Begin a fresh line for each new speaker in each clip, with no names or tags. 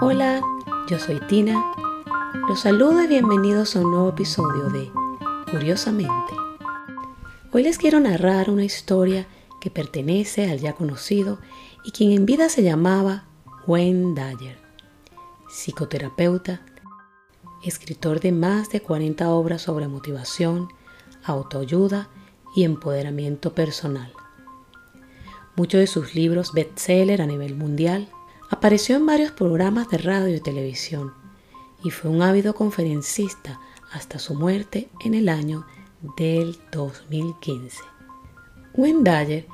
Hola, yo soy Tina. Los saludo y bienvenidos a un nuevo episodio de Curiosamente. Hoy les quiero narrar una historia que pertenece al ya conocido y quien en vida se llamaba Wayne Dyer, psicoterapeuta, escritor de más de 40 obras sobre motivación, autoayuda y empoderamiento personal. Muchos de sus libros bestseller a nivel mundial apareció en varios programas de radio y televisión y fue un ávido conferencista hasta su muerte en el año del 2015. Wayne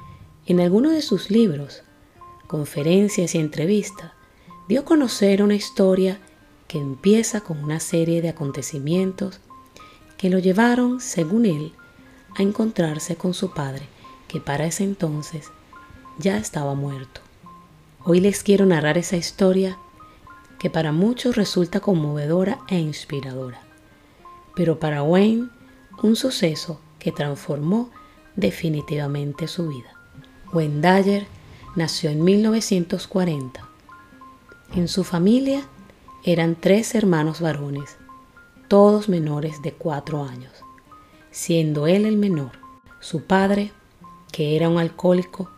en algunos de sus libros, conferencias y entrevistas, dio a conocer una historia que empieza con una serie de acontecimientos que lo llevaron, según él, a encontrarse con su padre, que para ese entonces ya estaba muerto. Hoy les quiero narrar esa historia que para muchos resulta conmovedora e inspiradora, pero para Wayne un suceso que transformó definitivamente su vida. Wayne Dyer nació en 1940. En su familia eran tres hermanos varones, todos menores de cuatro años, siendo él el menor. Su padre, que era un alcohólico,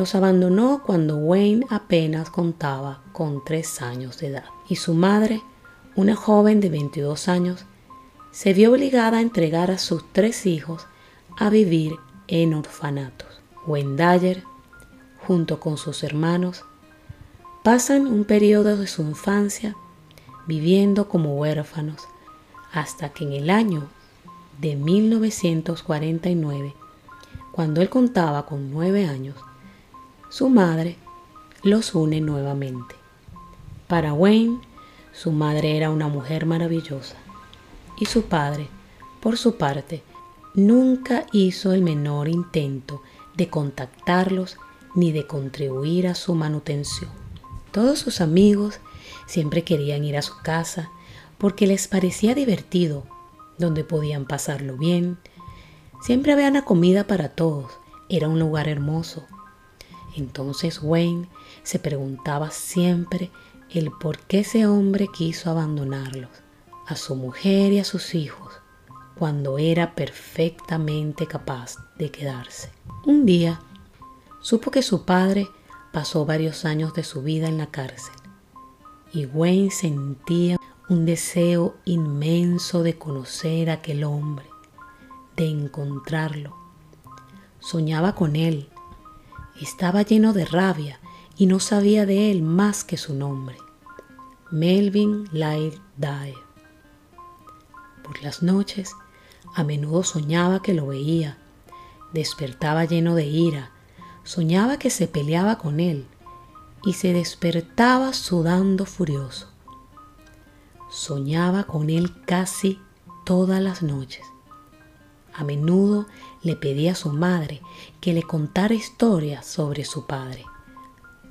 los abandonó cuando Wayne apenas contaba con tres años de edad. Y su madre, una joven de 22 años, se vio obligada a entregar a sus tres hijos a vivir en orfanatos. Wayne Dyer, junto con sus hermanos, pasan un periodo de su infancia viviendo como huérfanos hasta que en el año de 1949, cuando él contaba con nueve años, su madre los une nuevamente. Para Wayne, su madre era una mujer maravillosa y su padre, por su parte, nunca hizo el menor intento de contactarlos ni de contribuir a su manutención. Todos sus amigos siempre querían ir a su casa porque les parecía divertido, donde podían pasarlo bien. Siempre había una comida para todos, era un lugar hermoso entonces Wayne se preguntaba siempre el por qué ese hombre quiso abandonarlos, a su mujer y a sus hijos, cuando era perfectamente capaz de quedarse. Un día supo que su padre pasó varios años de su vida en la cárcel y Wayne sentía un deseo inmenso de conocer a aquel hombre, de encontrarlo. Soñaba con él estaba lleno de rabia y no sabía de él más que su nombre, Melvin Light Dye. Por las noches, a menudo soñaba que lo veía, despertaba lleno de ira, soñaba que se peleaba con él y se despertaba sudando furioso. Soñaba con él casi todas las noches. A menudo le pedía a su madre que le contara historias sobre su padre,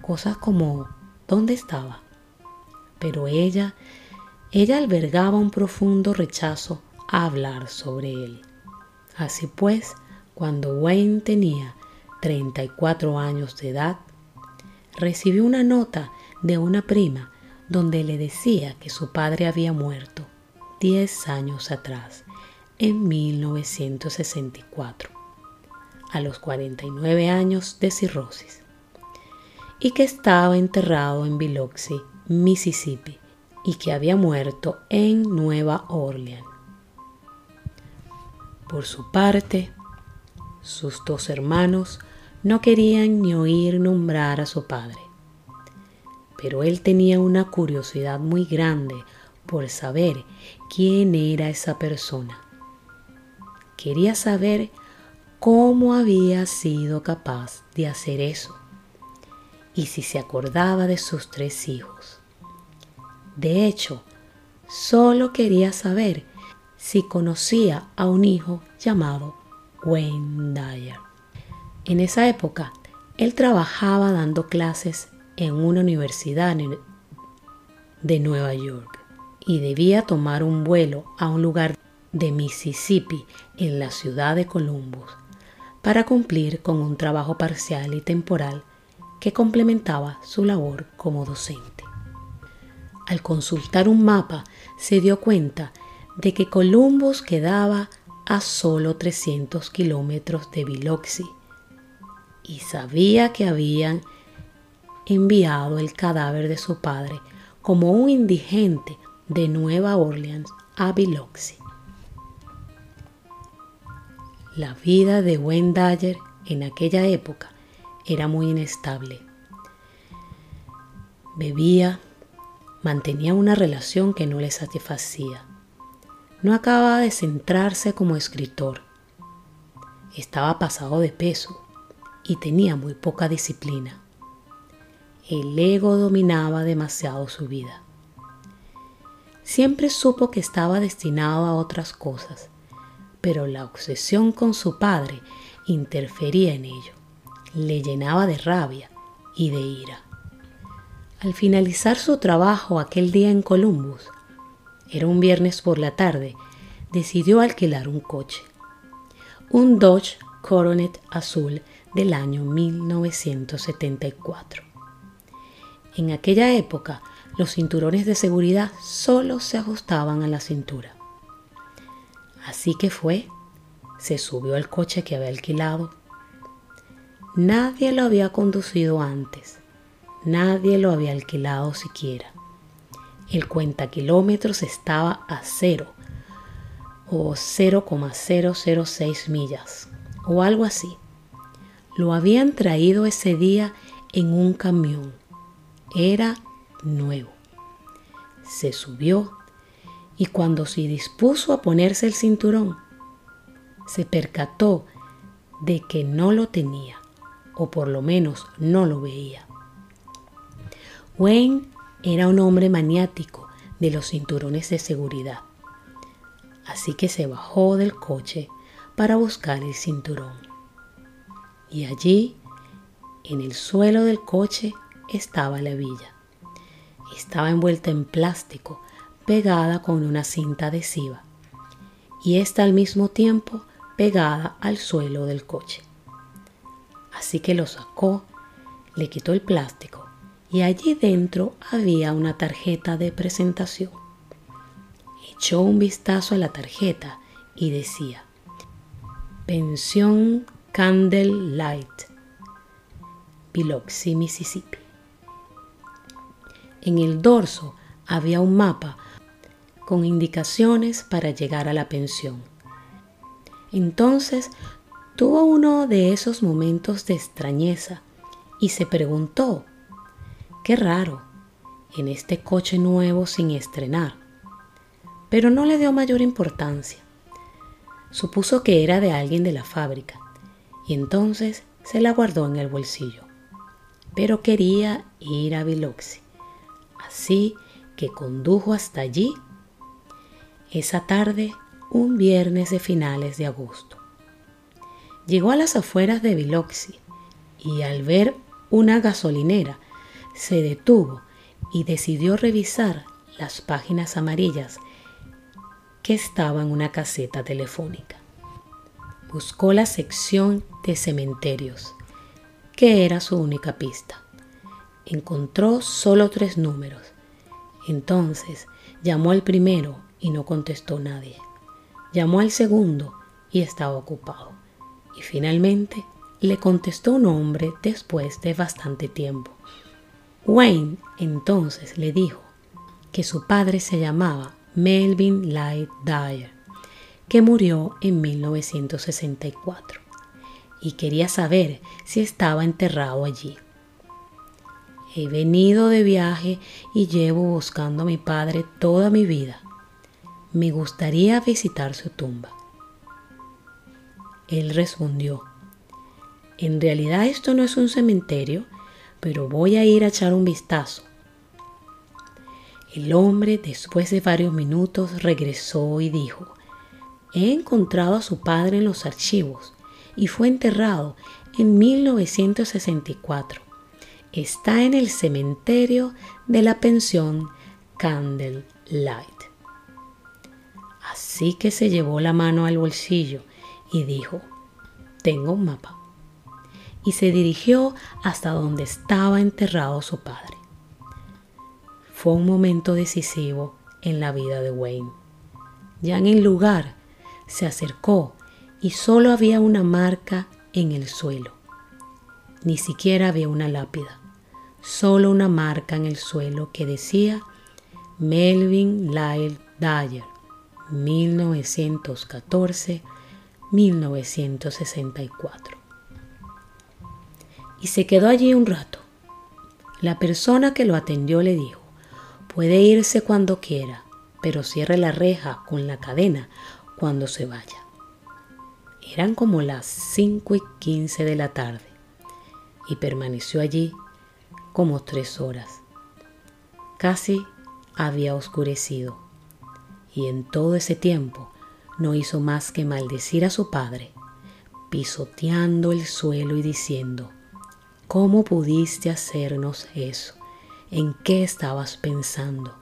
cosas como dónde estaba. Pero ella, ella albergaba un profundo rechazo a hablar sobre él. Así pues, cuando Wayne tenía 34 años de edad, recibió una nota de una prima donde le decía que su padre había muerto 10 años atrás en 1964, a los 49 años de cirrosis, y que estaba enterrado en Biloxi, Mississippi, y que había muerto en Nueva Orleans. Por su parte, sus dos hermanos no querían ni oír nombrar a su padre, pero él tenía una curiosidad muy grande por saber quién era esa persona Quería saber cómo había sido capaz de hacer eso y si se acordaba de sus tres hijos. De hecho, solo quería saber si conocía a un hijo llamado Wayne Dyer. En esa época, él trabajaba dando clases en una universidad de Nueva York y debía tomar un vuelo a un lugar de Mississippi en la ciudad de Columbus para cumplir con un trabajo parcial y temporal que complementaba su labor como docente. al consultar un mapa, se dio cuenta de que Columbus quedaba a solo 300 kilómetros de Biloxi y sabía que habían enviado el cadáver de su padre como un indigente de Nueva Orleans a Biloxi. La vida de Wayne Dyer en aquella época era muy inestable. Bebía, mantenía una relación que no le satisfacía. No acababa de centrarse como escritor. Estaba pasado de peso y tenía muy poca disciplina. El ego dominaba demasiado su vida. Siempre supo que estaba destinado a otras cosas, pero la obsesión con su padre interfería en ello, le llenaba de rabia y de ira. Al finalizar su trabajo aquel día en Columbus, era un viernes por la tarde, decidió alquilar un coche. Un Dodge Coronet azul del año 1974. En aquella época, los cinturones de seguridad solo se ajustaban a la cintura. Así que fue, se subió al coche que había alquilado. Nadie lo había conducido antes Nadie lo había alquilado siquiera. El cuenta kilómetros estaba a cero o 0,006 millas o algo así. Lo habían traído ese día en un camión. Era nuevo. Se subió y cuando se dispuso a ponerse el cinturón, se percató de que no lo tenía, o por lo menos no lo veía. Wayne era un hombre maniático de los cinturones de seguridad, así que se bajó del coche para buscar el cinturón. Y allí, en el suelo del coche, estaba la villa. Estaba envuelta en plástico, pegada con una cinta adhesiva, y esta al mismo tiempo pegada al suelo del coche. Así que lo sacó, le quitó el plástico y allí dentro había una tarjeta de presentación. Echó un vistazo a la tarjeta y decía, Pensión Candle Light, Biloxi, Mississippi. En el dorso había un mapa con indicaciones para llegar a la pensión. Entonces tuvo uno de esos momentos de extrañeza y se preguntó Qué raro, en este coche nuevo sin estrenar. Pero no le dio mayor importancia. Supuso que era de alguien de la fábrica y entonces se la guardó en el bolsillo. Pero quería ir a Biloxi, así que condujo hasta allí esa tarde, un viernes de finales de agosto. Llegó a las afueras de Biloxi y al ver una gasolinera se detuvo y decidió revisar las páginas amarillas que estaban en una caseta telefónica. Buscó la sección de cementerios, que era su única pista. Encontró solo tres números. Entonces llamó al primero y no contestó nadie. Llamó al segundo y estaba ocupado. Y finalmente le contestó un hombre después de bastante tiempo. Wayne entonces le dijo que su padre se llamaba Melvin Light Dyer, que murió en 1964, y quería saber si estaba enterrado allí. He venido de viaje y llevo buscando a mi padre toda mi vida. Me gustaría visitar su tumba. Él respondió, en realidad esto no es un cementerio, pero voy a ir a echar un vistazo. El hombre, después de varios minutos, regresó y dijo, he encontrado a su padre en los archivos y fue enterrado en 1964. Está en el cementerio de la pensión Candle Light. Así que se llevó la mano al bolsillo y dijo, tengo un mapa y se dirigió hasta donde estaba enterrado su padre. fue un momento decisivo en la vida de Wayne. Ya en el lugar se acercó y solo había una marca en el suelo. Ni siquiera había una lápida, solo una marca en el suelo que decía Melvin Lyle Dyer, 1914-1964. Y se quedó allí un rato. La persona que lo atendió le dijo, puede irse cuando quiera, pero cierre la reja con la cadena cuando se vaya. Eran como las 5 y 15 de la tarde y permaneció allí como tres horas. Casi había oscurecido y en todo ese tiempo no hizo más que maldecir a su padre, pisoteando el suelo y diciendo, ¿cómo pudiste hacernos eso? ¿En qué estabas pensando?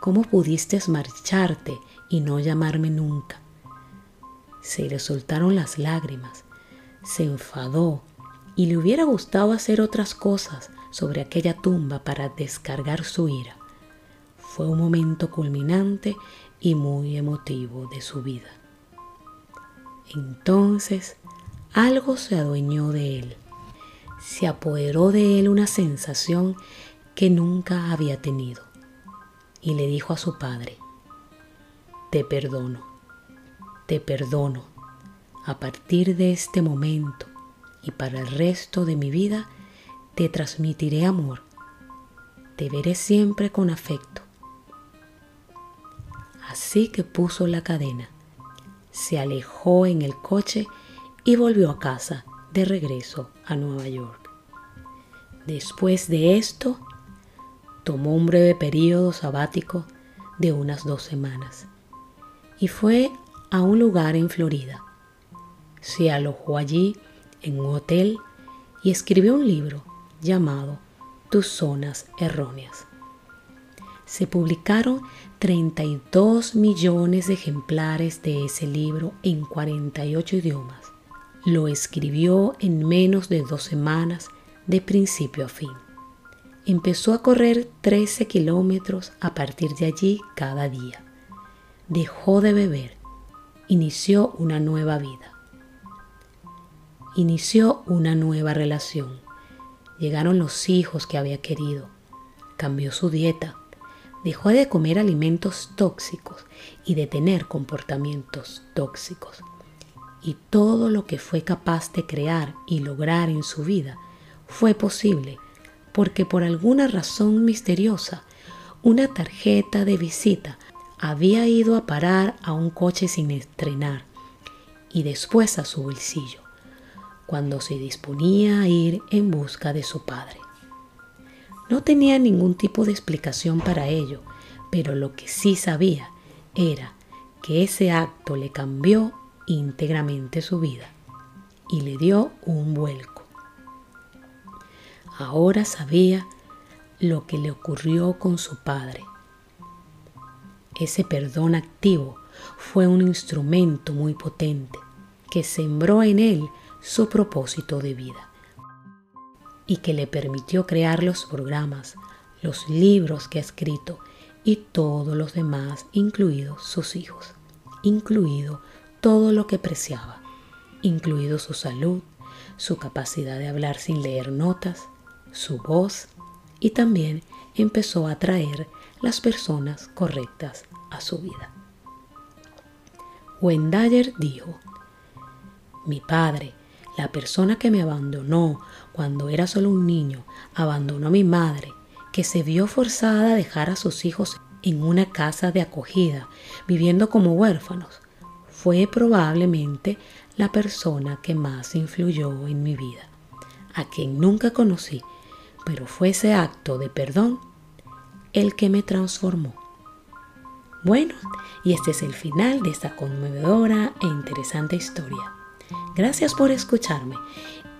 ¿Cómo pudiste marcharte y no llamarme nunca? Se le soltaron las lágrimas, se enfadó y le hubiera gustado hacer otras cosas sobre aquella tumba para descargar su ira. Fue un momento culminante y muy emotivo de su vida. Entonces algo se adueñó de él. Se apoderó de él una sensación que nunca había tenido y le dijo a su padre, te perdono, te perdono. A partir de este momento y para el resto de mi vida, te transmitiré amor. Te veré siempre con afecto. Así que puso la cadena, se alejó en el coche y volvió a casa de regreso a Nueva York. Después de esto, tomó un breve periodo sabático de unas dos semanas y fue a un lugar en Florida. Se alojó allí en un hotel y escribió un libro llamado Tus zonas erróneas. Se publicaron 32 millones de ejemplares de ese libro en 48 idiomas. Lo escribió en menos de dos semanas de principio a fin. Empezó a correr 13 kilómetros a partir de allí cada día. Dejó de beber. Inició una nueva vida. Inició una nueva relación. Llegaron los hijos que había querido. Cambió su dieta. Dejó de comer alimentos tóxicos y de tener comportamientos tóxicos. Y todo lo que fue capaz de crear y lograr en su vida fue posible porque por alguna razón misteriosa una tarjeta de visita había ido a parar a un coche sin estrenar y después a su bolsillo, cuando se disponía a ir en busca de su padre. No tenía ningún tipo de explicación para ello, pero lo que sí sabía era que ese acto le cambió íntegramente su vida y le dio un vuelco. Ahora sabía lo que le ocurrió con su padre. Ese perdón activo fue un instrumento muy potente que sembró en él su propósito de vida y que le permitió crear los programas, los libros que ha escrito y todos los demás, incluidos sus hijos, incluido todo lo que preciaba, incluido su salud, su capacidad de hablar sin leer notas, su voz y también empezó a atraer las personas correctas a su vida. Wendayer dijo, mi padre, la persona que me abandonó cuando era solo un niño, abandonó a mi madre, que se vio forzada a dejar a sus hijos en una casa de acogida, viviendo como huérfanos, fue probablemente la persona que más influyó en mi vida, a quien nunca conocí pero fue ese acto de perdón el que me transformó. Bueno, y este es el final de esta conmovedora e interesante historia. Gracias por escucharme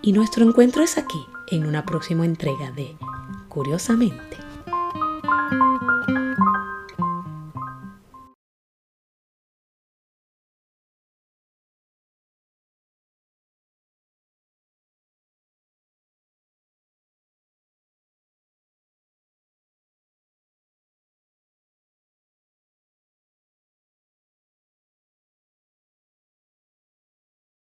y nuestro encuentro es aquí en una próxima entrega de Curiosamente.